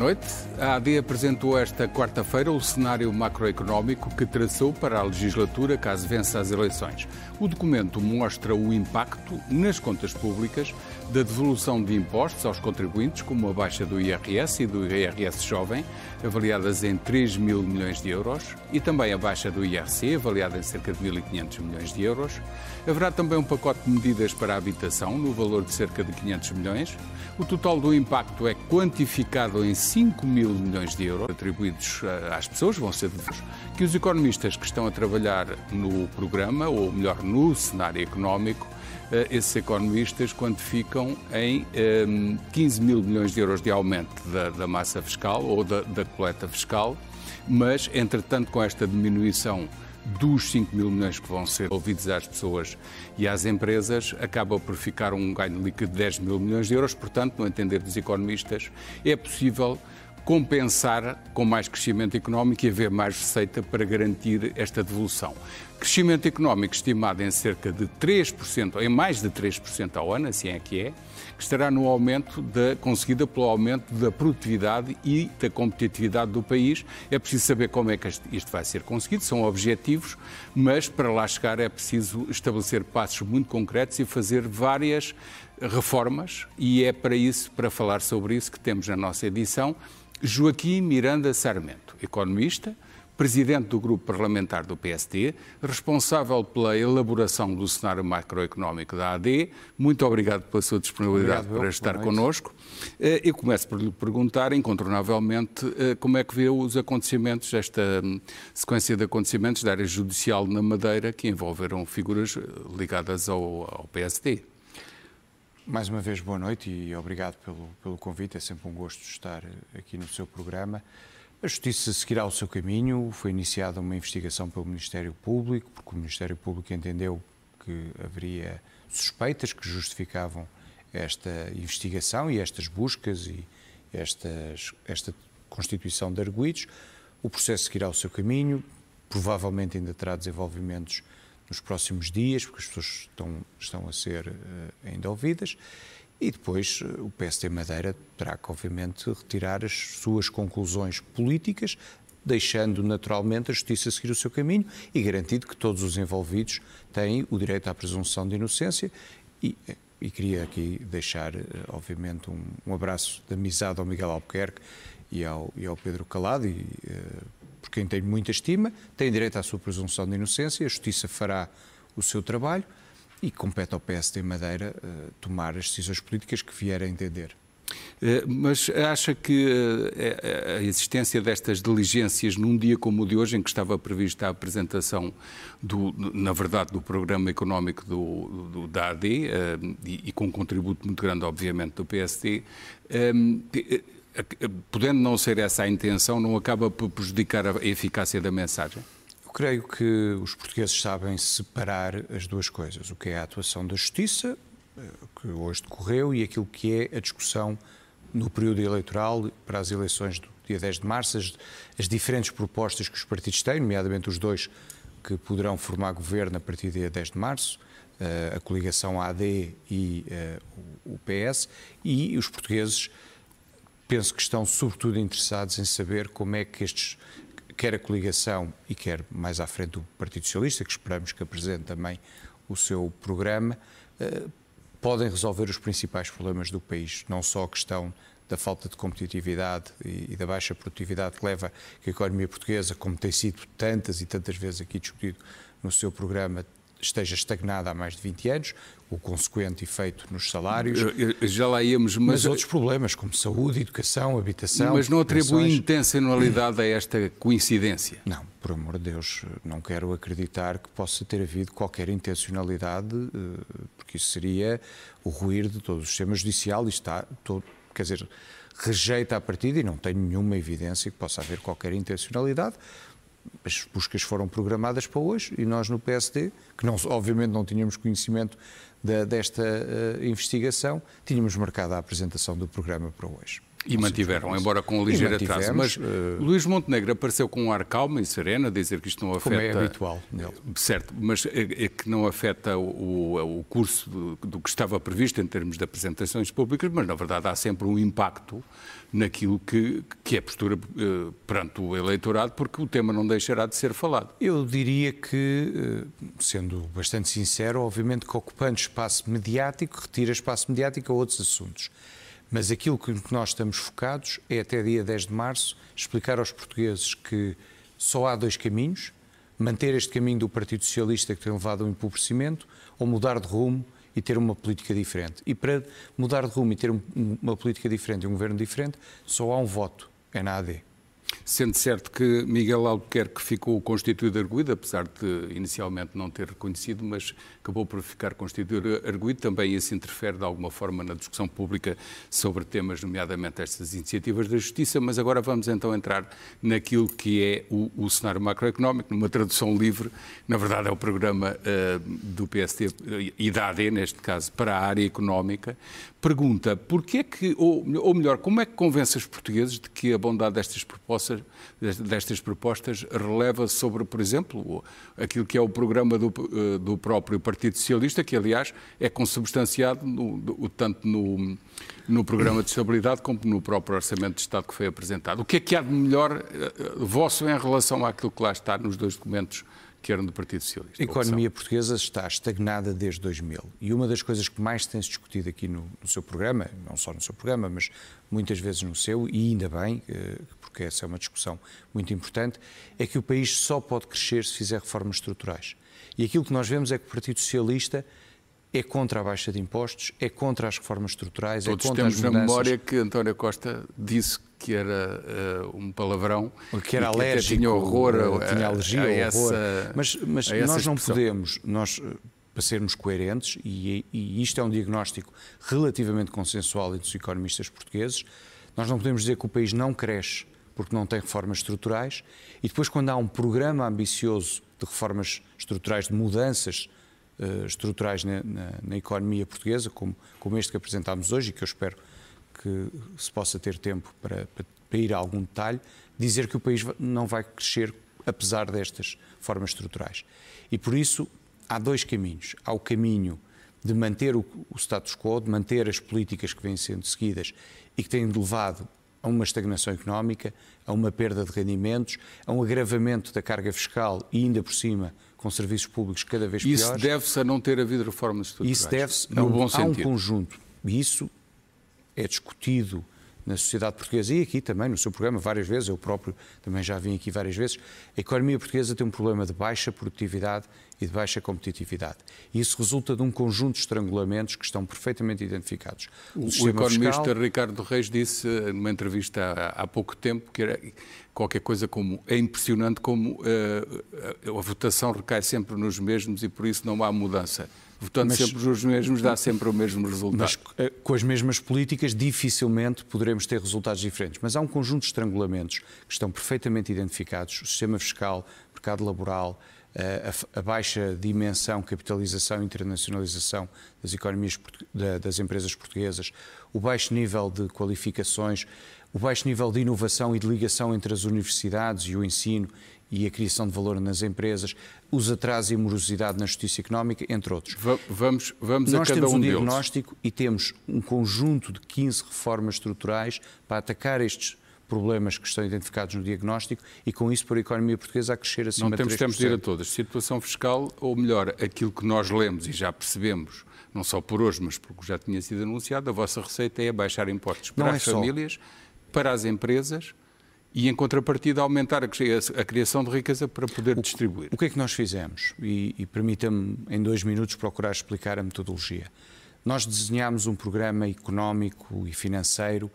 Noite. A AD apresentou esta quarta-feira o cenário macroeconómico que traçou para a legislatura caso vença as eleições. O documento mostra o impacto nas contas públicas da devolução de impostos aos contribuintes, como a baixa do IRS e do IRS jovem, avaliadas em 3 mil milhões de euros, e também a baixa do IRC, avaliada em cerca de 1.500 milhões de euros. Haverá também um pacote de medidas para a habitação, no valor de cerca de 500 milhões. O total do impacto é quantificado em 5 mil milhões de euros atribuídos eh, às pessoas, vão ser devidos, que os economistas que estão a trabalhar no programa, ou melhor, no cenário económico, eh, esses economistas quantificam em 15 ehm, mil milhões de euros de aumento da, da massa fiscal ou da, da coleta fiscal, mas, entretanto, com esta diminuição dos 5 mil milhões que vão ser ouvidos às pessoas e às empresas, acaba por ficar um ganho líquido de 10 mil milhões de euros. Portanto, no entender dos economistas, é possível compensar com mais crescimento económico e haver mais receita para garantir esta devolução. Crescimento económico estimado em cerca de 3%, em mais de 3% ao ano, assim é que é, que estará no aumento da, conseguida pelo aumento da produtividade e da competitividade do país. É preciso saber como é que isto vai ser conseguido, são objetivos, mas para lá chegar é preciso estabelecer passos muito concretos e fazer várias reformas, e é para isso, para falar sobre isso, que temos na nossa edição Joaquim Miranda Sarmento, economista, presidente do grupo parlamentar do PSD, responsável pela elaboração do cenário macroeconómico da AD. Muito obrigado pela sua disponibilidade obrigado, para estar connosco. Eh, eu começo por lhe perguntar, incontornavelmente, eh, como é que vê os acontecimentos, esta hum, sequência de acontecimentos da área judicial na Madeira que envolveram figuras eh, ligadas ao, ao PSD. Mais uma vez, boa noite e obrigado pelo, pelo convite. É sempre um gosto estar aqui no seu programa. A Justiça seguirá o seu caminho. Foi iniciada uma investigação pelo Ministério Público, porque o Ministério Público entendeu que haveria suspeitas que justificavam esta investigação e estas buscas e estas, esta constituição de arguídos. O processo seguirá o seu caminho. Provavelmente ainda terá desenvolvimentos nos próximos dias, porque as pessoas estão, estão a ser uh, ainda ouvidas, e depois uh, o PSD Madeira terá que, obviamente, retirar as suas conclusões políticas, deixando naturalmente a justiça seguir o seu caminho e garantindo que todos os envolvidos têm o direito à presunção de inocência. E, e queria aqui deixar, uh, obviamente, um, um, abraço de amizade ao Miguel Albuquerque e ao, e ao Pedro Calado. E, por quem tenho muita estima, tem direito à sua presunção de inocência, a Justiça fará o seu trabalho e compete ao PSD Madeira uh, tomar as decisões políticas que vier a entender. Eh, mas acha que eh, a existência destas diligências num dia como o de hoje, em que estava prevista a apresentação, do, na verdade, do programa económico do, do da AD, e, e, com um contributo muito grande, obviamente, do PSD, podendo não ser essa a intenção, não acaba por prejudicar a eficácia da mensagem? Creio que os portugueses sabem separar as duas coisas: o que é a atuação da justiça, eh, que hoje decorreu, e aquilo que é a discussão no período eleitoral para as eleições do dia 10 de março, as, as diferentes propostas que os partidos têm, nomeadamente os dois que poderão formar governo a partir do dia 10 de março, eh, a coligação AD e eh, o PS, e os portugueses penso que estão sobretudo interessados em saber como é que estes, quer a coligação e quer mais à frente o Partido Socialista, que esperamos que apresente também o seu programa, eh, podem resolver os principais problemas do país, não só a questão da falta de competitividade e, da baixa produtividade que leva que a economia portuguesa, como tem sido tantas e tantas vezes aqui discutido no seu programa, esteja estagnada há mais de 20 anos, o consequente efeito nos salários. Já lá íamos, mas... mas outros problemas, como saúde, educação, habitação. Mas não atribui intencionalidade a esta coincidência? Não, por amor de Deus, não quero acreditar que possa ter havido qualquer intencionalidade, eh, porque isso seria o ruir de todo o sistema judicial e está, todo, quer dizer, rejeita a partida e não tem nenhuma evidência que possa haver qualquer intencionalidade as buscas foram programadas para hoje e nós no PSD, que não, obviamente não tínhamos conhecimento da, desta uh, investigação, tínhamos marcado a apresentação do programa para hoje. E mantiveram, embora com um ligeiro atraso. Mas uh, Luís Montenegro apareceu com um ar calmo e sereno a dizer que isto não afeta. Como é habitual nele. Certo, mas é, é que não afeta o, o curso do, do, que estava previsto em termos de apresentações públicas, mas na verdade há sempre um impacto naquilo que, que é postura uh, perante o eleitorado, porque o tema não deixará de ser falado. Eu diria que, uh, sendo bastante sincero, obviamente que ocupando espaço mediático, retira espaço mediático a outros assuntos. Mas aquilo que nós estamos focados é até dia 10 de março explicar aos portugueses que só há dois caminhos: manter este caminho do Partido Socialista que tem levado ao empobrecimento ou mudar de rumo e ter uma política diferente. E para mudar de rumo e ter uma política diferente e um governo diferente, só há um voto: é na AD. Sendo certo que Miguel Albuquerque ficou constituído arguído, apesar de inicialmente não ter reconhecido, mas acabou por ficar constituído arguído, também isso interfere de alguma forma na discussão pública sobre temas, nomeadamente estas iniciativas da Justiça, mas agora vamos então entrar naquilo que é o, o cenário macroeconómico, numa tradução livre, na verdade é o programa uh, do PST e da AD, neste caso, para a área económica, pergunta porquê é que, ou, ou melhor, como é que convence os portugueses de que a bondade destas propostas, destas propostas releva sobre, por exemplo, aquilo que é o programa do, eh, do próprio Partido Socialista, que aliás é consubstanciado no, tanto no, no programa de estabilidade como no próprio Orçamento de Estado que foi apresentado. O que é que há de melhor eh, vosso em relação àquilo que lá está nos dois documentos que eram do Partido Socialista. A economia portuguesa está estagnada desde 2000 e uma das coisas que mais tem-se discutido aqui no, no, seu programa, não só no seu programa, mas muitas vezes no seu, e ainda bem, eh, porque essa é uma discussão muito importante, é que o país só pode crescer se fizer reformas estruturais. E aquilo que nós vemos é que o Partido Socialista é contra a baixa de impostos, é contra as reformas estruturais, Todos é contra as mudanças. temos na memória que António Costa disse que era uh, um palavrão, que era alérgico, tinha horror, a, tinha alergia a, a essa, Mas, mas nós não podemos, nós para sermos coerentes, e, e isto é um diagnóstico relativamente consensual entre os economistas portugueses, nós não podemos dizer que o país não cresce porque não tem reformas estruturais, e depois, quando há um programa ambicioso de reformas estruturais, de mudanças estruturais na, na, na, economia portuguesa, como, como este que apresentámos hoje e que eu espero que se possa ter tempo para, para, para ir a algum detalhe, dizer que o país não vai crescer apesar destas formas estruturais. E por isso há dois caminhos. Há o caminho de manter o, o status quo, de manter as políticas que vêm sendo seguidas e que têm levado a uma estagnação económica, a uma perda de rendimentos, a um agravamento da carga fiscal e ainda por cima com serviços públicos cada vez piores. Isso deve-se a não ter havido reformas estruturais. Isso deve-se a, um, a um conjunto. E isso é discutido na sociedade portuguesa e aqui também no seu programa várias vezes, eu próprio também já vim aqui várias vezes, a economia portuguesa tem um problema de baixa produtividade e de baixa competitividade. E isso resulta de um conjunto de estrangulamentos que estão perfeitamente identificados. O, o, o economista fiscal... Ricardo Reis disse numa entrevista há, há, pouco tempo que era qualquer coisa como é impressionante como uh, a votação recai sempre nos mesmos e por isso não há mudança votando mas, sempre os mesmos, dá sempre o mesmo resultado. Mas eh, com as mesmas políticas, dificilmente poderemos ter resultados diferentes. Mas há um conjunto de estrangulamentos que estão perfeitamente identificados: o sistema fiscal, mercado laboral, eh, a, baixa dimensão, capitalização e internacionalização das economias das empresas portuguesas, o baixo nível de qualificações, o baixo nível de inovação e de ligação entre as universidades e o ensino e a criação de valor nas empresas, os atrasos e morosidade na justiça económica, entre outros. Vamos, vamos Nós a cada temos um, diagnóstico deles. e temos um conjunto de 15 reformas estruturais para atacar estes problemas que estão identificados no diagnóstico e com isso por a economia portuguesa a crescer acima Não temos tempo de ir a todas. Situação fiscal, ou melhor, aquilo que nós lemos e já percebemos, não só por hoje, mas porque já tinha sido anunciado, a vossa receita é baixar impostos para não as é famílias. Para as empresas e, em contrapartida, aumentar a criação de riqueza para poder o, distribuir. O que é que nós fizemos? E, e permita-me, em dois minutos, procurar explicar a metodologia. Nós desenhámos um programa económico e financeiro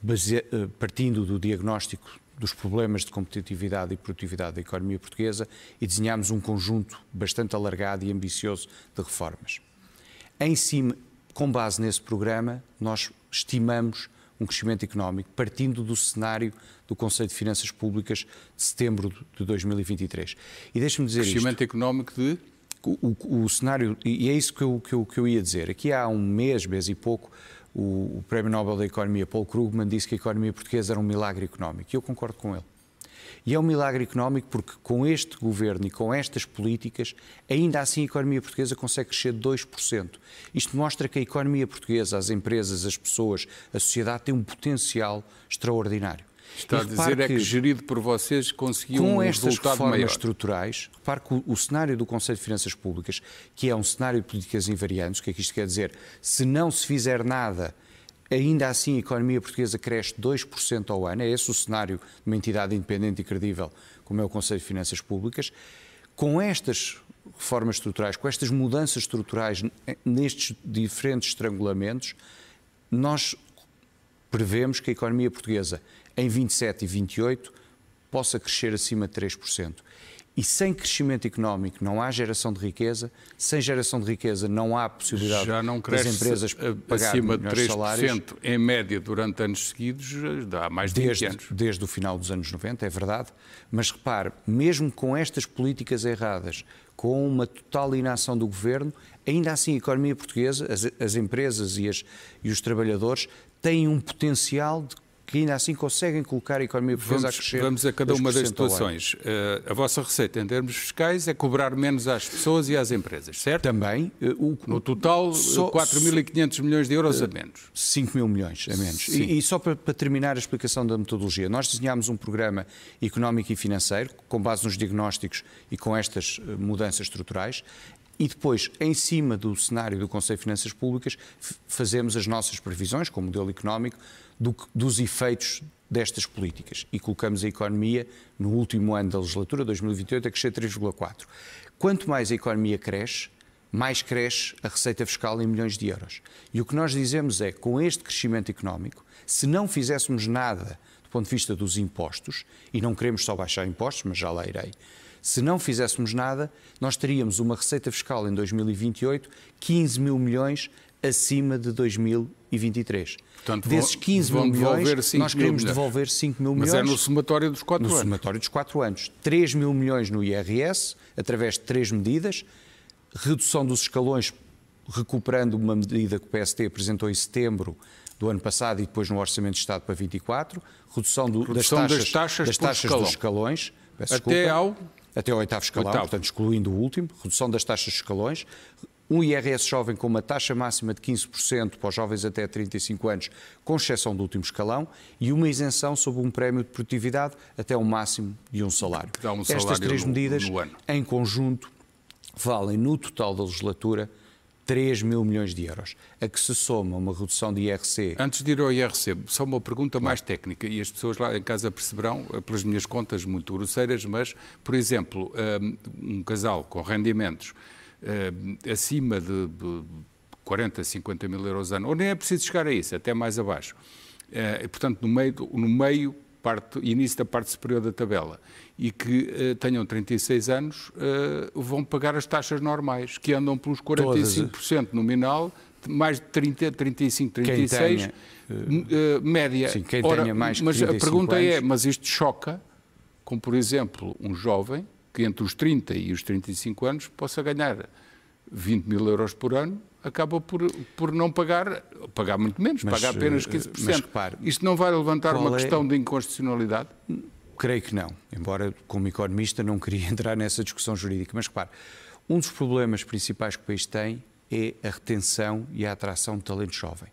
base... Eh, partindo do diagnóstico dos problemas de competitividade e produtividade da economia portuguesa e desenhámos um conjunto bastante alargado e ambicioso de reformas. Em cima, com base nesse programa, nós estimamos um crescimento económico partindo do cenário do Conselho de Finanças Públicas de setembro de 2023. E deixe-me dizer Crescimento isto. económico de? O, o, o, cenário, e é isso que eu, que, eu, que eu ia dizer. Aqui há um mês, mês e pouco, o, o Prémio Nobel da Economia, Paul Krugman, disse que a economia portuguesa era um milagre económico. E eu concordo com ele. E é um milagre económico porque, com este governo e com estas políticas, ainda assim a economia portuguesa consegue crescer 2%. Isto mostra que a economia portuguesa, as empresas, as pessoas, a sociedade tem um potencial extraordinário. Está a dizer é que, gerido por vocês, conseguiu um resultado estas reformas maior. estruturais, repare que o, o, cenário do Conselho de Finanças Públicas, que é um cenário de políticas invariantes, o que é que isto quer dizer? Se não se fizer nada ainda assim a economia portuguesa cresce 2% ao ano, é esse o cenário de uma entidade independente e credível como é o Conselho de Finanças Públicas. Com estas reformas estruturais, com estas mudanças estruturais nestes diferentes estrangulamentos, nós prevemos que a economia portuguesa em 27 e 28 possa crescer acima de 3%. E sem crescimento económico não há geração de riqueza, sem geração de riqueza não há possibilidade Já não das empresas pagar acima de 3% salários. em média durante anos seguidos, há mais de desde, 20 anos. Desde o final dos anos 90, é verdade, mas repare, mesmo com estas políticas erradas, com uma total inação do governo, ainda assim a economia portuguesa, as, as empresas e, as, e os trabalhadores têm um potencial de que ainda assim conseguem colocar a economia portuguesa vamos, a crescer. Vamos a cada uma das situações. Uh, a vossa receita em termos fiscais é cobrar menos às pessoas e às empresas, certo? Também. Uh, o, no total, 4.500 milhões de euros uh, a menos. 5 mil milhões a menos. E, e, só para, para, terminar a explicação da metodologia, nós desenhámos um programa económico e financeiro com base nos diagnósticos e com estas mudanças estruturais e depois, em cima do cenário do Conselho de Finanças Públicas, fazemos as nossas previsões, com o modelo económico, do, dos efeitos destas políticas e colocamos a economia no último ano da legislatura, 2028, a crescer 3,4. Quanto mais a economia cresce, mais cresce a receita fiscal em milhões de euros. E o que nós dizemos é, com este crescimento económico, se não fizéssemos nada do ponto de vista dos impostos, e não queremos só baixar impostos, mas já lá irei, se não fizéssemos nada, nós teríamos uma receita fiscal em 2028 15 mil milhões acima de 2023. Portanto, Desses 15 mil milhões, nós queremos devolver 5 mil milhões. Mas é no somatório dos 4 anos. No somatório dos 4 anos. 3 mil milhões no IRS, através de três medidas. Redução dos escalões, recuperando uma medida que o PST apresentou em setembro do ano passado e depois no Orçamento de Estado para 24. Redução, do, Redução das taxas, das taxas, das taxas dos escalões. Até ao até ao oitavo escalão, oitavo. portanto, excluindo o último, redução das taxas de escalões, um IRS jovem com uma taxa máxima de 15% para os jovens até 35 anos, com exceção do último escalão, e uma isenção sob um prémio de produtividade até um máximo de um salário. Um salário Estas três no, medidas, no em conjunto, valem no total da legislatura 3 mil milhões de euros, a que se soma uma redução de IRC. Antes de ir ao IRC, só uma pergunta mais técnica, e as pessoas lá em casa perceberão, eh, pelas minhas contas muito grosseiras, mas, por exemplo, eh, um casal com rendimentos acima de, de 40, 50 mil euros ano, ou nem é preciso chegar a isso, até mais abaixo. Uh, portanto, no meio, no meio parte, início da parte superior da tabela, e que uh, tenham 36 anos, uh, vão pagar as taxas normais, que andam pelos 45% Todas. nominal, mais de 30, 35, 36, tenha, uh, média. Sim, quem Ora, tenha mais Mas a pergunta é, anos. é, mas isto choca com, por exemplo, um jovem que entre os 30 e os 35 anos possa ganhar 20 mil euros por ano, acaba por, por não pagar, pagar muito menos, mas, pagar apenas 15%. Eh, mas repare, Isto não vai levantar uma é... questão de inconstitucionalidade? Creio que não, embora como economista não queria entrar nessa discussão jurídica, mas repare, um dos problemas principais que o país tem é a retenção e a atração de talento jovem.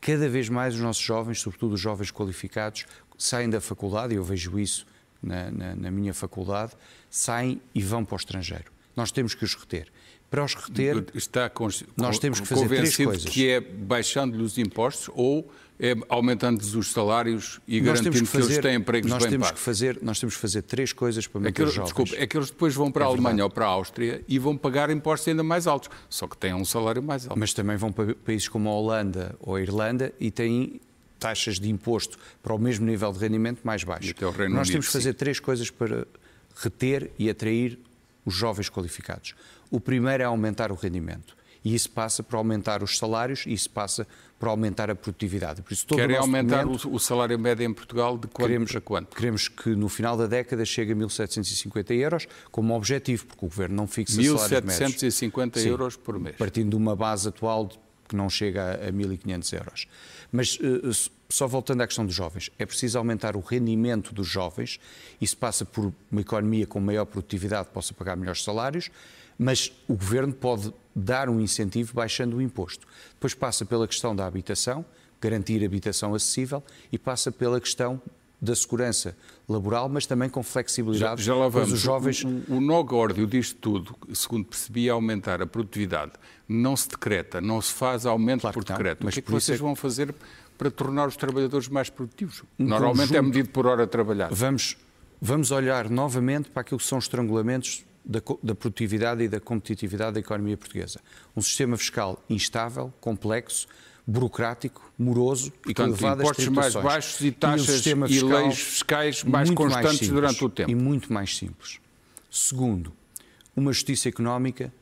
Cada vez mais os nossos jovens, sobretudo os jovens qualificados, saem da faculdade, e eu vejo isso na, na, na minha faculdade, saem e vão para o estrangeiro. nós temos que os reter. Para os reter, Está nós temos que fazer três coisas. que é baixando-lhe os impostos ou é aumentando-lhes os salários e nós garantindo que, fazer, que, eles têm empregos nós bem temos pagos? Que fazer, nós temos que fazer três coisas para manter é os jovens. Desculpe, é que eles depois vão para é a Alemanha verdade. ou para a Áustria e vão pagar impostos ainda mais altos, só que têm um salário mais alto. Mas também vão para países como a Holanda ou a Irlanda e têm taxas de imposto para o mesmo nível de rendimento mais baixo. Nós Unido, temos que fazer sim. três coisas para reter e atrair os jovens qualificados. O primeiro é aumentar o rendimento. E isso passa por aumentar os salários e isso passa por aumentar a produtividade. Por isso, todo Querem o aumentar o salário médio em Portugal de quanto queremos, para quanto? Queremos que no final da década chegue a 1.750 euros como objetivo, porque o Governo não fixa 1.750 euros por mês. Partindo de uma base atual que não chega a 1.500 euros. Mas uh, só voltando à questão dos jovens, é preciso aumentar o rendimento dos jovens. Isso passa por uma economia com maior produtividade possa pagar melhores salários, mas o governo pode dar um incentivo baixando o imposto. Depois passa pela questão da habitação, garantir habitação acessível, e passa pela questão da segurança laboral, mas também com flexibilidade. Já, já lá vamos. Os jovens... O, o, o nó disto tudo, segundo percebi, é aumentar a produtividade. Não se decreta, não se faz aumento claro por decreto. Não, o que é que vocês é... vão fazer para tornar os trabalhadores mais produtivos? Um Normalmente conjunto... é medido por hora trabalhada. Vamos, vamos olhar novamente para aquilo que são os estrangulamentos da, da, produtividade e da competitividade da economia portuguesa. Um sistema fiscal instável, complexo, burocrático, moroso e com elevadas impostos mais baixos e taxas e, e leis fiscais mais constantes mais simples, durante o tempo. E muito mais simples. Segundo, uma justiça económica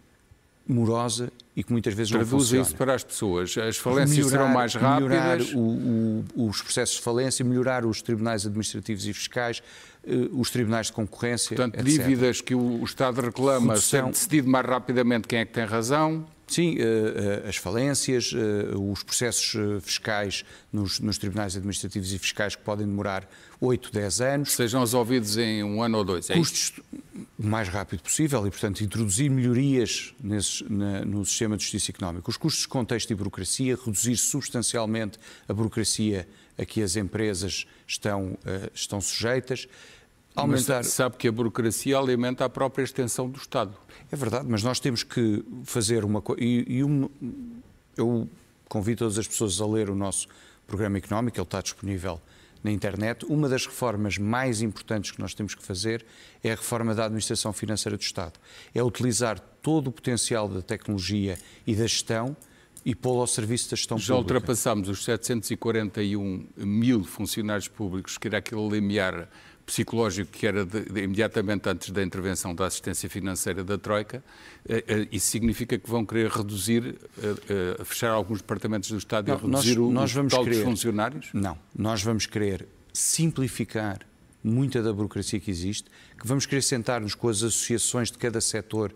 morosa e que muitas vezes Traduz não funciona. isso para as pessoas. As falências melhorar, serão mais rápidas. Melhorar o, o, os processos de falência, melhorar os tribunais administrativos e fiscais, eh, os tribunais de concorrência, Portanto, etc. dívidas que o Estado reclama, Redução... ser decidido mais rapidamente quem é que tem razão. Sim, eh, as falências, eh, os processos fiscais nos, nos, tribunais administrativos e fiscais que podem demorar 8, 10 anos. Sejam resolvidos em um ano ou dois. É Custos o mais rápido possível e, portanto, introduzir melhorias nesses, na, no sistema de justiça económica. Os custos de contexto e burocracia, reduzir substancialmente a burocracia a que as empresas estão, estão sujeitas. Aumentar... Mas sabe que a burocracia alimenta a própria extensão do Estado. É verdade, mas nós temos que fazer uma coisa. E, e um... eu convido todas as pessoas a ler o nosso programa económico, ele está disponível na internet. Uma das reformas mais importantes que nós temos que fazer é a reforma da administração financeira do Estado. É utilizar todo o potencial da tecnologia e da gestão e pô-lo ao serviço da gestão Já pública. ultrapassámos os 741 mil funcionários públicos, que era aquele limiar psicológico que era de, de, imediatamente antes da intervenção da assistência financeira da Troika. Isso significa que vão querer reduzir, fechar alguns departamentos do Estado não, e reduzir nós, o, nós vamos total querer, dos funcionários? Não, nós vamos querer simplificar muita da burocracia que existe, que vamos querer sentar-nos com as associações de cada setor,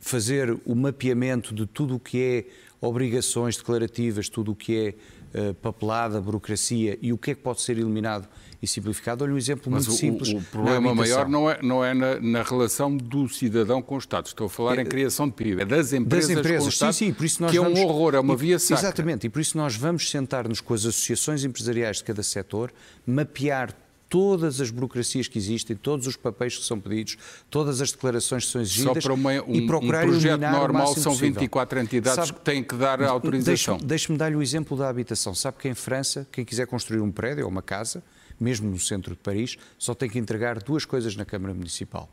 fazer o mapeamento de tudo o que é obrigações declarativas, tudo o que é uh, papelada, burocracia e o que é que pode ser eliminado e simplificado. Olha um exemplo Mas muito o, simples. O problema maior não é, não é na, na, relação do cidadão com o Estado. Estou a falar é, em criação de PIB. É das empresas, das empresas. com o Estado, sim, sim, por isso nós que vamos, é um horror, é uma via sacra. Exatamente, e por isso nós vamos sentar-nos com as associações empresariais de cada setor, mapear todas as burocracias que existem, todos os papéis que são pedidos, todas as declarações que são exigidas Só para uma, um, e procurar um projeto normal são possível. 24 entidades Sabe, que têm que dar a autorização. Deixe-me deixe dar-lhe o exemplo da habitação. Sabe que em França, quem quiser construir um prédio ou uma casa, mesmo no centro de Paris, só tem que entregar duas coisas na Câmara Municipal.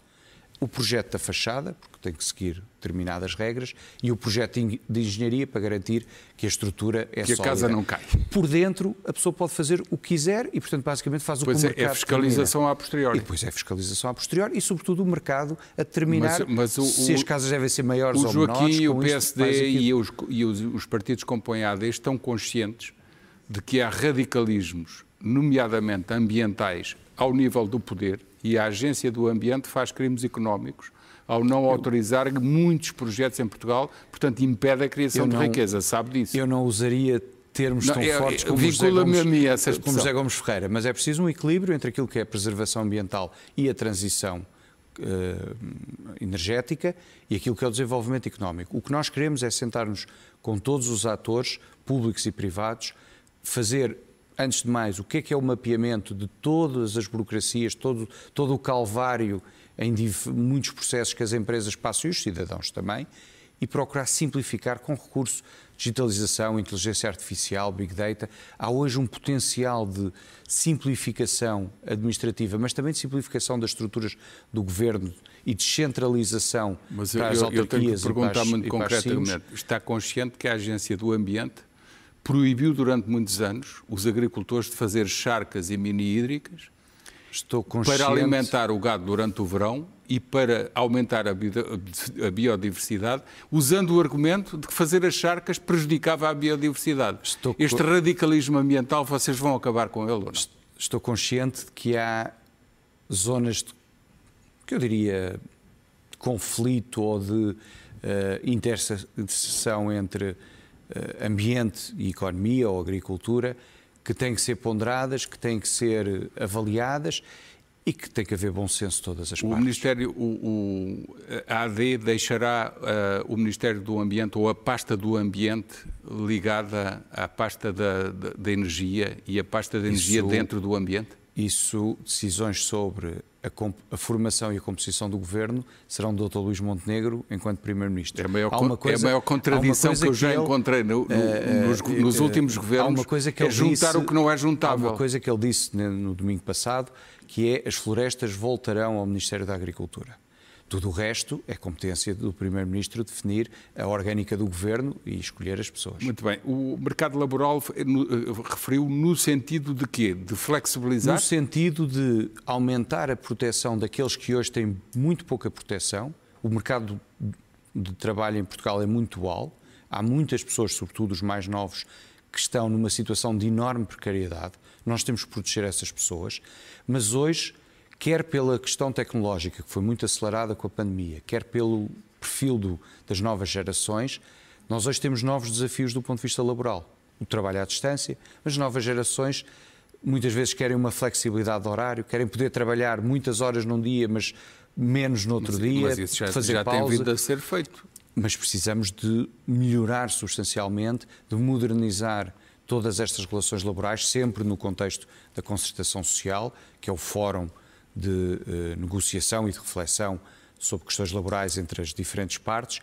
O projeto da fachada, porque tem que seguir determinadas regras, e o projeto de engenharia para garantir que a estrutura é que sólida. Que a casa não cai. Por dentro, a pessoa pode fazer o que quiser e, portanto, basicamente faz o pois que é, o mercado é fiscalização determina. a posteriori. E depois é fiscalização a posteriori e, sobretudo, o mercado a determinar mas, mas o, se as casas devem ser maiores ou menores. O Joaquim, o PSD e, os, e os, os partidos que compõem a AD estão conscientes de que há radicalismos nomeadamente ambientais, ao nível do poder, e a Agência do Ambiente faz crimes económicos ao não autorizar muitos projetos em Portugal, portanto impede a criação não, de riqueza, sabe disso? Eu não usaria termos não, tão é, fortes como José, Gomes, como José Gomes Ferreira, mas é preciso um equilíbrio entre aquilo que é a preservação ambiental e a transição uh, energética e aquilo que é o desenvolvimento económico. O que nós queremos é sentar-nos com todos os atores, públicos e privados, fazer antes de mais, o que é que é o mapeamento de todas as burocracias, todo, todo o calvário em muitos processos que as empresas passam e os cidadãos também, e procurar simplificar com recurso digitalização, inteligência artificial, big data. Há hoje um potencial de simplificação administrativa, mas também de simplificação das estruturas do governo e descentralização mas para as eu, autarquias eu tenho que perguntar muito concretamente, está consciente que a Agência do Ambiente proibiu durante muitos anos os agricultores de fazer charcas e mini hídricas para alimentar o gado durante o verão e para aumentar a biodiversidade, usando o argumento de que fazer as charcas prejudicava a biodiversidade. Estou este co... radicalismo ambiental, vocês vão acabar com ele ou não? Estou consciente de que há zonas de, que eu diria de conflito ou de uh, interseção entre ambiente e economia ou agricultura que têm que ser ponderadas, que têm que ser avaliadas e que tem que haver bom senso todas as o partes. Ministério, o, o a AD deixará uh, o Ministério do Ambiente ou a pasta do Ambiente ligada à pasta da, da, da energia e a pasta da energia isso, dentro do ambiente? Isso, decisões sobre a, a, formação e a composição do governo serão do Dr. Luís Montenegro enquanto Primeiro-Ministro. É a maior, coisa, é a maior contradição que eu já que ele, encontrei no, no, uh, nos, uh, nos, últimos governos. Há uma coisa que é juntar disse, o que não é juntável. Há uma coisa que ele disse no domingo passado que é as florestas voltarão ao Ministério da Agricultura. Tudo o resto é competência do Primeiro-Ministro definir a orgânica do Governo e escolher as pessoas. Muito bem. O mercado laboral eh, referiu no sentido de quê? De flexibilizar? No sentido de aumentar a proteção daqueles que hoje têm muito pouca proteção. O mercado de trabalho em Portugal é muito igual. Há muitas pessoas, sobretudo os mais novos, que estão numa situação de enorme precariedade. Nós temos que proteger essas pessoas, mas hoje, quer pela questão tecnológica, que foi muito acelerada com a pandemia, quer pelo perfil do, das novas gerações, nós hoje temos novos desafios do ponto de vista laboral. O trabalho à distância, as novas gerações muitas vezes querem uma flexibilidade de horário, querem poder trabalhar muitas horas num dia, mas menos no outro mas, dia, mas isso já, fazer já pausa. tem vindo a ser feito. Mas precisamos de melhorar substancialmente, de modernizar todas estas relações laborais, sempre no contexto da concertação social, que é o fórum de eh, negociação e de reflexão sobre questões laborais entre as diferentes partes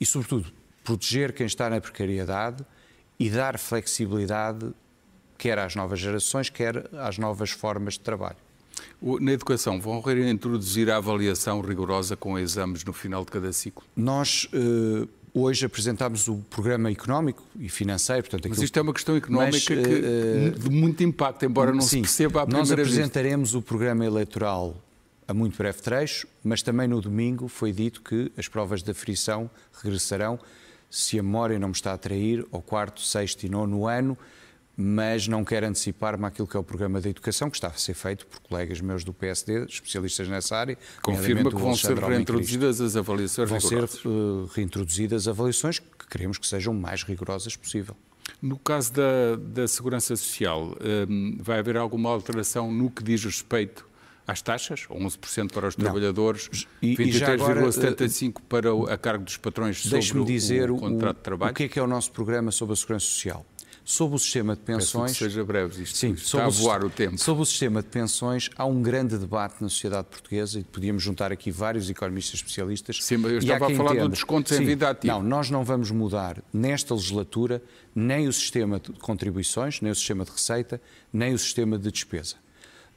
e, sobretudo, proteger quem está na precariedade e dar flexibilidade quer às novas gerações, quer às novas formas de trabalho. Na educação, vão reintroduzir a avaliação rigorosa com exames no final de cada ciclo? Nós. Eh, Hoje apresentámos o programa económico e financeiro. Portanto, Mas isto é uma questão económica Mas, que, uh, de muito impacto, embora não sim, se perceba à primeira Nós apresentaremos o programa eleitoral a muito breve trecho, mas também no domingo foi dito que as provas da frição regressarão, se a memória não me está a trair, ao quarto, sexto e nono ano, mas não quero antecipar-me àquilo que é o programa de educação, que está a ser feito por colegas meus do PSD, especialistas nessa área. Confirma que vão ser reintroduzidas as avaliações Vão rigorosas. ser uh, reintroduzidas as avaliações que queremos que sejam o mais rigorosas possível. No caso da, da Segurança Social, um, vai haver alguma alteração no que diz respeito às taxas? 11% para os trabalhadores, 23,75% para a cargo dos patrões sobre o, dizer o contrato de trabalho? O que é que é o nosso programa sobre a Segurança Social? Sob o sistema de pensões. Peço que seja breve, isto sim, está a voar o, o tempo. Sob o sistema de pensões, há um grande debate na sociedade portuguesa e podíamos juntar aqui vários economistas especialistas. Sim, mas eu estava a falar entenda. do desconto em vida ativa. Não, nós não vamos mudar nesta legislatura nem o sistema de contribuições, nem o sistema de receita, nem o sistema de despesa.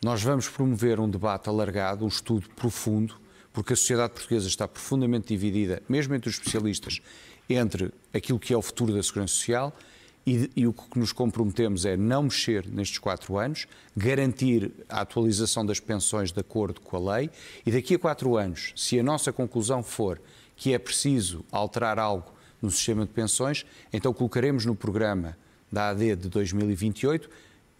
Nós vamos promover um debate alargado, um estudo profundo, porque a sociedade portuguesa está profundamente dividida, mesmo entre os especialistas, entre aquilo que é o futuro da segurança social e, e, o que nos comprometemos é não mexer nestes quatro anos, garantir a atualização das pensões de acordo com a lei e daqui a quatro anos, se a nossa conclusão for que é preciso alterar algo no sistema de pensões, então colocaremos no programa da AD de 2028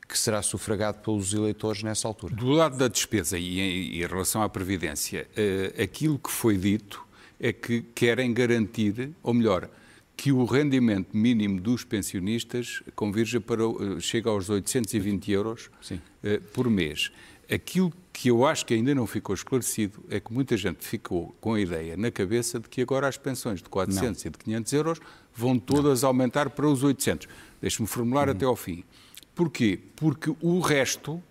que será sufragado pelos eleitores nessa altura. Do lado da despesa e em, em relação à Previdência, uh, aquilo que foi dito é que querem garantir, ou melhor, que o rendimento mínimo dos pensionistas convirja para, eh, chega aos 820 euros Sim. Eh, por mês. Aquilo que eu acho que ainda não ficou esclarecido é que muita gente ficou com a ideia na cabeça de que agora as pensões de 400 não. e de 500 euros vão todas não. aumentar para os 800. Deixe-me formular uhum. até ao fim. Porquê? Porque o resto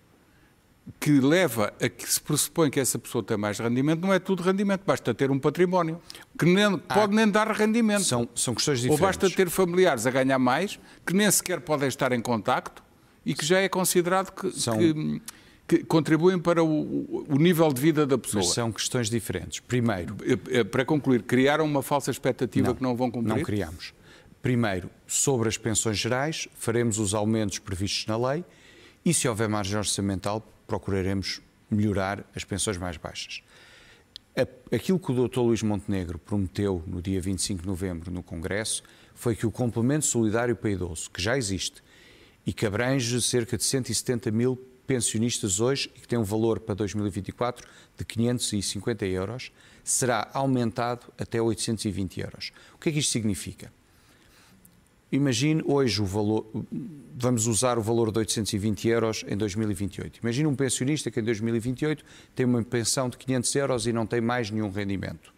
que leva a que se pressupõe que essa pessoa tem mais rendimento não é tudo rendimento, basta ter um património que nem, ah, pode nem dar rendimento. São, são questões diferentes. Ou basta ter familiares a ganhar mais que nem sequer podem estar em contacto e que já é considerado que, são... que, que contribuem para o, o, nível de vida da pessoa. Mas são questões diferentes. Primeiro, para concluir, criaram uma falsa expectativa não, que não vão cumprir? Não criamos. Primeiro, sobre as pensões gerais, faremos os aumentos previstos na lei e, se houver margem orçamental, procuraremos melhorar as pensões mais baixas. Aquilo que o Dr. Luís Montenegro prometeu no dia 25 de novembro no Congresso foi que o complemento solidário para idoso, que já existe e que abrange cerca de 170 mil pensionistas hoje e que tem um valor para 2024 de 550 euros, será aumentado até 820 euros. O que é que isto significa? Imagine hoje o valor, vamos usar o valor de 820 euros em 2028. Imagine um pensionista que em 2028 tem uma pensão de 500 euros e não tem mais nenhum rendimento.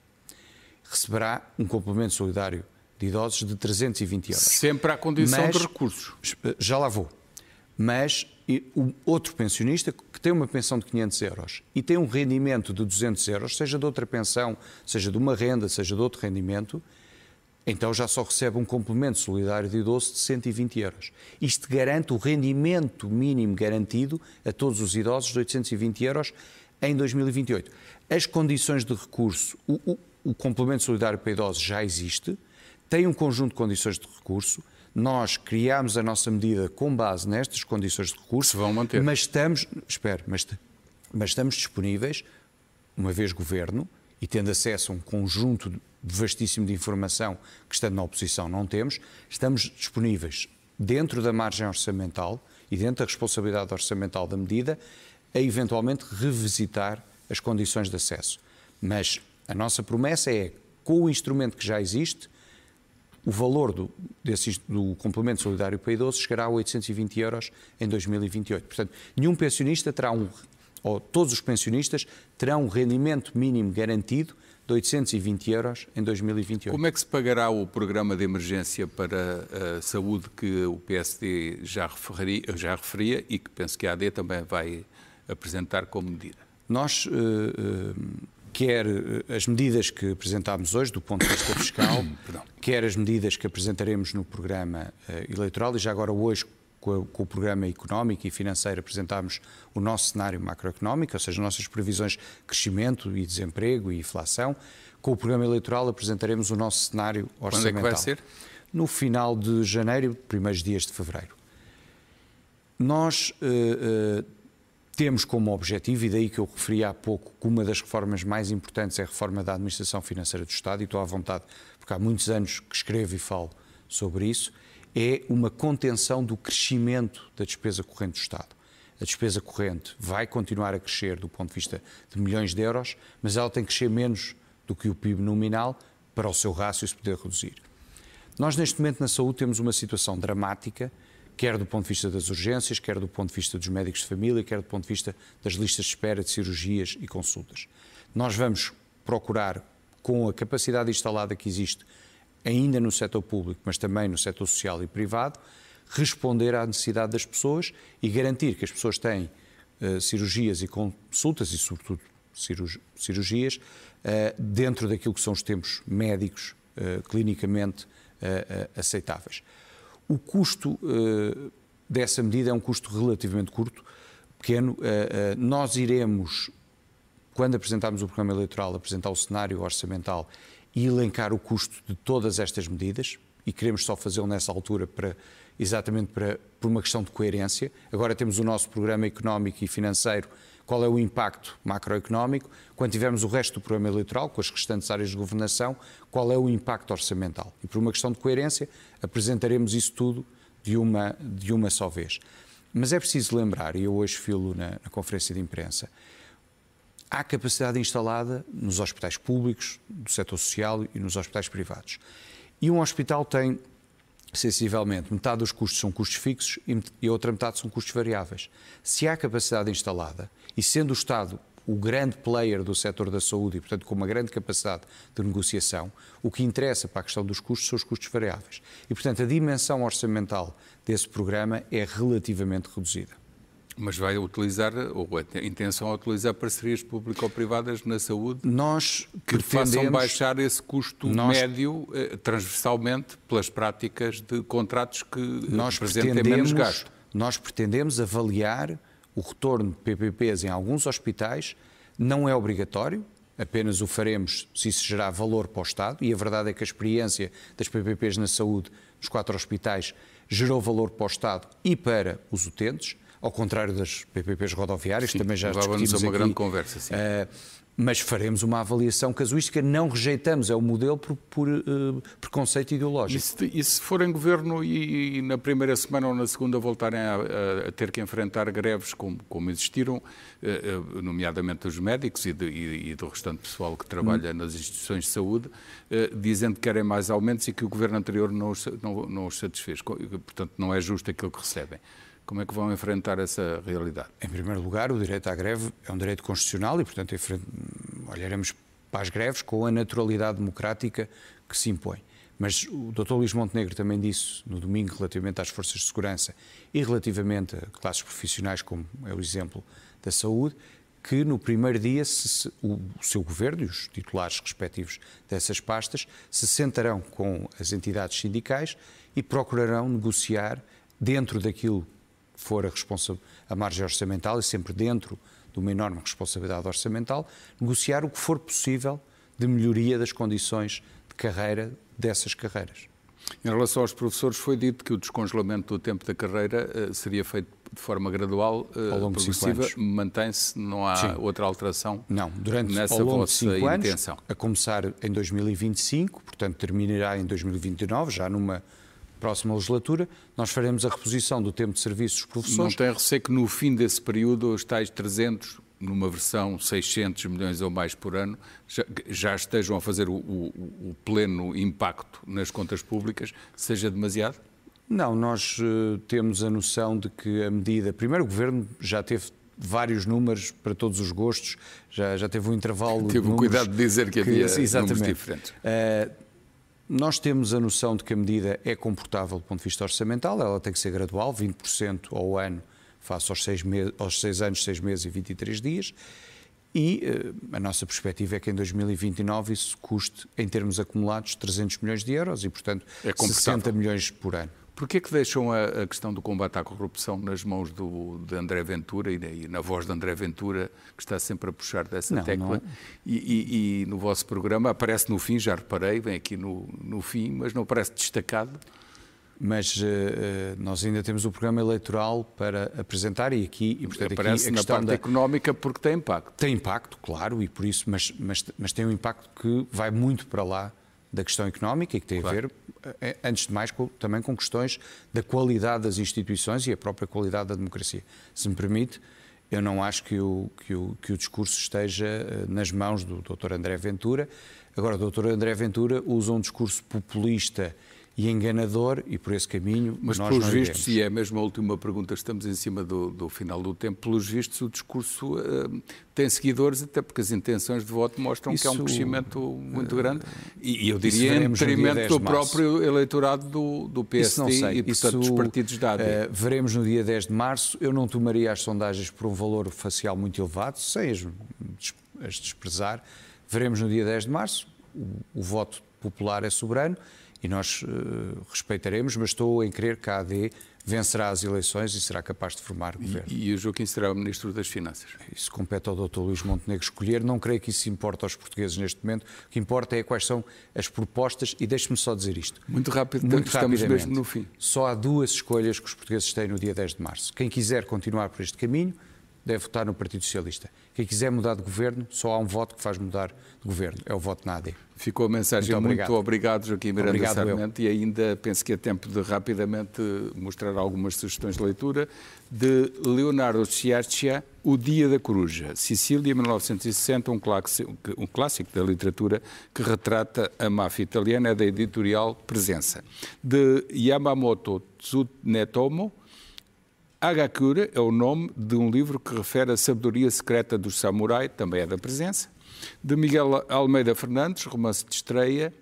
Receberá um complemento solidário de idosos de 320 euros. Sempre à condição Mas, de recursos. Já lá vou. Mas o outro pensionista que tem uma pensão de 500 euros e tem um rendimento de 200 euros, seja de outra pensão, seja de uma renda, seja de outro rendimento, então já só recebe um complemento solidário de idoso de 120 euros. Isto garante o rendimento mínimo garantido a todos os idosos de 820 euros em 2028. As condições de recurso, o, o, o complemento solidário para idosos já existe, tem um conjunto de condições de recurso. Nós criámos a nossa medida com base nestas condições de recurso. Se vão manter. Mas estamos, espero, mas, mas estamos disponíveis, uma vez governo, e tendo acesso a um conjunto vastíssimo de informação que, estando na oposição, não temos, estamos disponíveis, dentro da margem orçamental e dentro da responsabilidade orçamental da medida, a eventualmente revisitar as condições de acesso. Mas a nossa promessa é, com o instrumento que já existe, o valor do, desse, do complemento solidário para idosos chegará a 820 euros em 2028. Portanto, nenhum pensionista terá um ou todos os pensionistas terão um rendimento mínimo garantido de 820 euros em 2028. Como é que se pagará o programa de emergência para a saúde que o PSD já referia, já referia e que penso que a AD também vai apresentar como medida? Nós, uh, uh, quer as medidas que apresentámos hoje do ponto de vista fiscal, quer as medidas que apresentaremos no programa uh, eleitoral e já agora hoje com, o programa económico e financeiro apresentámos o nosso cenário macroeconómico, ou seja, nossas previsões de crescimento e desemprego e inflação. Com o programa eleitoral apresentaremos o nosso cenário orçamental. Quando é que vai ser? No final de janeiro, primeiros dias de fevereiro. Nós uh, uh, temos como objetivo, e daí que eu referi há pouco, que uma das reformas mais importantes é a reforma da administração financeira do Estado, e estou à vontade, porque há muitos anos que escrevo e falo sobre isso, é uma contenção do crescimento da despesa corrente do Estado. A despesa corrente vai continuar a crescer do ponto de vista de milhões de euros, mas ela tem que crescer menos do que o PIB nominal para o seu rácio se poder reduzir. Nós, neste momento, na saúde, temos uma situação dramática, quer do ponto de vista das urgências, quer do ponto de vista dos médicos de família, quer do ponto de vista das listas de espera de cirurgias e consultas. Nós vamos procurar, com a capacidade instalada que existe ainda no setor público, mas também no setor social e privado, responder à necessidade das pessoas e garantir que as pessoas têm uh, cirurgias e consultas, e sobretudo cirurgias, uh, dentro daquilo que são os tempos médicos uh, clinicamente aceitáveis. O custo dessa medida é um custo relativamente curto, pequeno. Nós iremos, quando apresentarmos o programa eleitoral, apresentar o cenário orçamental e elencar o custo de todas estas medidas, e queremos só fazê-lo nessa altura para exatamente para, por uma questão de coerência. Agora temos o nosso programa económico e financeiro, qual é o impacto macroeconómico. Quando tivermos o resto do programa eleitoral, com as restantes áreas de governação, qual é o impacto orçamental. E por uma questão de coerência, apresentaremos isso tudo de uma, de uma só vez. Mas é preciso lembrar, e eu hoje filo na, na conferência de imprensa, há capacidade instalada nos hospitais públicos, do setor social e nos hospitais privados. E um hospital tem, sensivelmente, metade dos custos são custos fixos e a outra metade são custos variáveis. Se há capacidade instalada, e sendo o Estado o grande player do setor da saúde e, portanto, com uma grande capacidade de negociação, o que interessa para a questão dos custos são os custos variáveis. E, portanto, a dimensão orçamental desse programa é relativamente reduzida. Mas vai utilizar, ou a intenção é utilizar parcerias público-privadas na saúde nós que façam baixar esse custo nós, médio eh, transversalmente pelas práticas de contratos que nós apresentem menos gasto. Nós pretendemos avaliar o retorno de PPPs em alguns hospitais, não é obrigatório, apenas o faremos se isso gerar valor para o Estado, e a verdade é que a experiência das PPPs na saúde nos quatro hospitais gerou valor para o Estado e para os utentes ao contrário das PPPs rodoviárias, sim, também já discutimos uma aqui, grande conversa, sim. Uh, mas faremos uma avaliação casuística, não rejeitamos, é o modelo por, por uh, preconceito ideológico. E se, e se for em governo e, e, na primeira semana ou na segunda voltarem a, a, a ter que enfrentar greves como, como existiram, uh, nomeadamente dos médicos e, de, e, e, do restante pessoal que trabalha hum. nas instituições de saúde, uh, dizendo que querem mais aumentos e que o governo anterior não os, não, não os satisfez. Portanto, não é justo aquilo que recebem. Como é que vão enfrentar essa realidade? Em primeiro lugar, o direito à greve é um direito constitucional e, portanto, olharemos para as greves com a naturalidade democrática que se impõe. Mas o Dr. Luís Montenegro também disse no domingo relativamente às forças de segurança e relativamente a classes profissionais, como é o exemplo da saúde, que no primeiro dia se, o, seu governo e os titulares respectivos dessas pastas se sentarão com as entidades sindicais e procurarão negociar dentro daquilo for a, a margem orçamental e sempre dentro de uma enorme responsabilidade orçamental, negociar o que for possível de melhoria das condições de carreira dessas carreiras. Em relação aos professores, foi dito que o descongelamento do tempo da carreira uh, seria feito de forma gradual, uh, ao longo progressiva, mantém-se, não há Sim. outra alteração não, durante, nessa ao longo de cinco intenção. Anos, a começar em 2025, portanto terminará em 2029, já numa próxima legislatura, nós faremos a reposição do tempo de serviço dos professores. Não tem receio que no fim desse período os tais 300, numa versão 600 milhões ou mais por ano, já, já estejam a fazer o, o, o, pleno impacto nas contas públicas, seja demasiado? Não, nós uh, temos a noção de que a medida. Primeiro, o Governo já teve vários números para todos os gostos, já, já teve um intervalo. Teve o cuidado de dizer que, que havia exatamente. números diferentes. Uh, nós temos a noção de que a medida é comportável do ponto de vista orçamental, ela tem que ser gradual, 20% ao ano, face aos seis, meses, aos seis anos, seis meses e 23 dias. E uh, a nossa perspectiva é que em 2029 isso custe, em termos acumulados, 300 milhões de euros e, portanto, é 60 milhões por ano. Porquê é que deixam a, a, questão do combate à corrupção nas mãos do, de André Ventura e, e, na voz de André Ventura, que está sempre a puxar dessa não, tecla? Não. E, e, e, no vosso programa aparece no fim, já reparei, vem aqui no, no fim, mas não aparece destacado. Mas uh, nós ainda temos o programa eleitoral para apresentar e aqui e portanto aparece aqui a na parte da... económica porque tem impacto. Tem impacto, claro, e por isso, mas, mas, mas tem um impacto que vai muito para lá da questão económica e que tem claro. a ver, eh, antes de mais, com, também com questões da qualidade das instituições e a própria qualidade da democracia. Se me permite, eu não acho que o, que o, que o discurso esteja eh, nas mãos do Dr. André Ventura. Agora, o Dr. André Ventura usa um discurso populista e enganador e por esse caminho Mas nós pelos vistos, e é mesmo a última pergunta, estamos em cima do, do final do tempo, pelos vistos o discurso uh, tem seguidores, até porque as intenções de voto mostram Isso, que é um crescimento muito grande e, e eu diria em detrimento do próprio eleitorado do, do PSD e, portanto, Isso, dos partidos da AD. Uh, veremos no dia 10 de março. Eu não tomaria as sondagens por um valor facial muito elevado, sem as, as desprezar. Veremos no dia 10 de março. o, o voto popular é soberano e nós uh, respeitaremos, mas estou em crer que a AD vencerá as eleições e será capaz de formar governo. E, e o Joaquim será o Ministro das Finanças? Isso compete ao Dr. Luís Montenegro escolher. Não creio que isso importe aos portugueses neste momento. O que importa é quais são as propostas e deixe-me só dizer isto. Muito rápido, Muito estamos mesmo no fim. Só há duas escolhas que os portugueses têm no dia 10 de março. Quem quiser continuar por este caminho deve votar no Partido Socialista. Quem quiser mudar de governo, só há um voto que faz mudar de governo, é o voto na AD. Ficou a mensagem muito obrigado, muito obrigado Joaquim Miranda obrigado Sarmento, eu. e ainda penso que é tempo de rapidamente mostrar algumas sugestões de leitura, de Leonardo Sciascia, O Dia da Coruja, Sicília, 1960, um clássico, um clássico da literatura que retrata a máfia italiana, é da editorial Presença. De Yamamoto Tsunetomo, Hagakure é o nome de um livro que refere a sabedoria secreta dos samurai, também é da presença, de Miguel Almeida Fernandes, romance de estreia,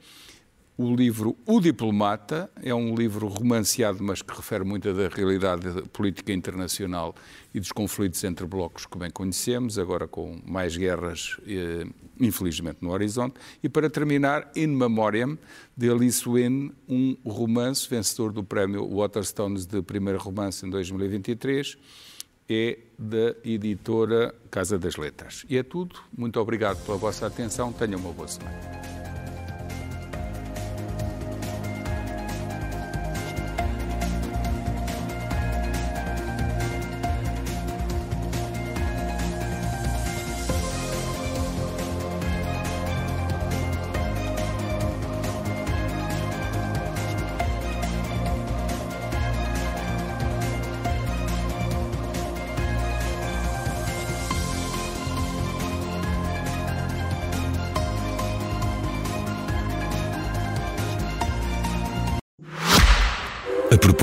o livro O Diplomata é um livro romanceado, mas que refere muito da realidade política internacional e dos conflitos entre blocos que bem conhecemos, agora com mais guerras, eh, infelizmente, no horizonte. E para terminar, In Memoriam, de Alice Wynne, um romance vencedor do prémio Waterstones de primeiro romance em 2023 é da editora Casa das Letras. E é tudo. Muito obrigado pela vossa atenção. Tenham uma boa semana.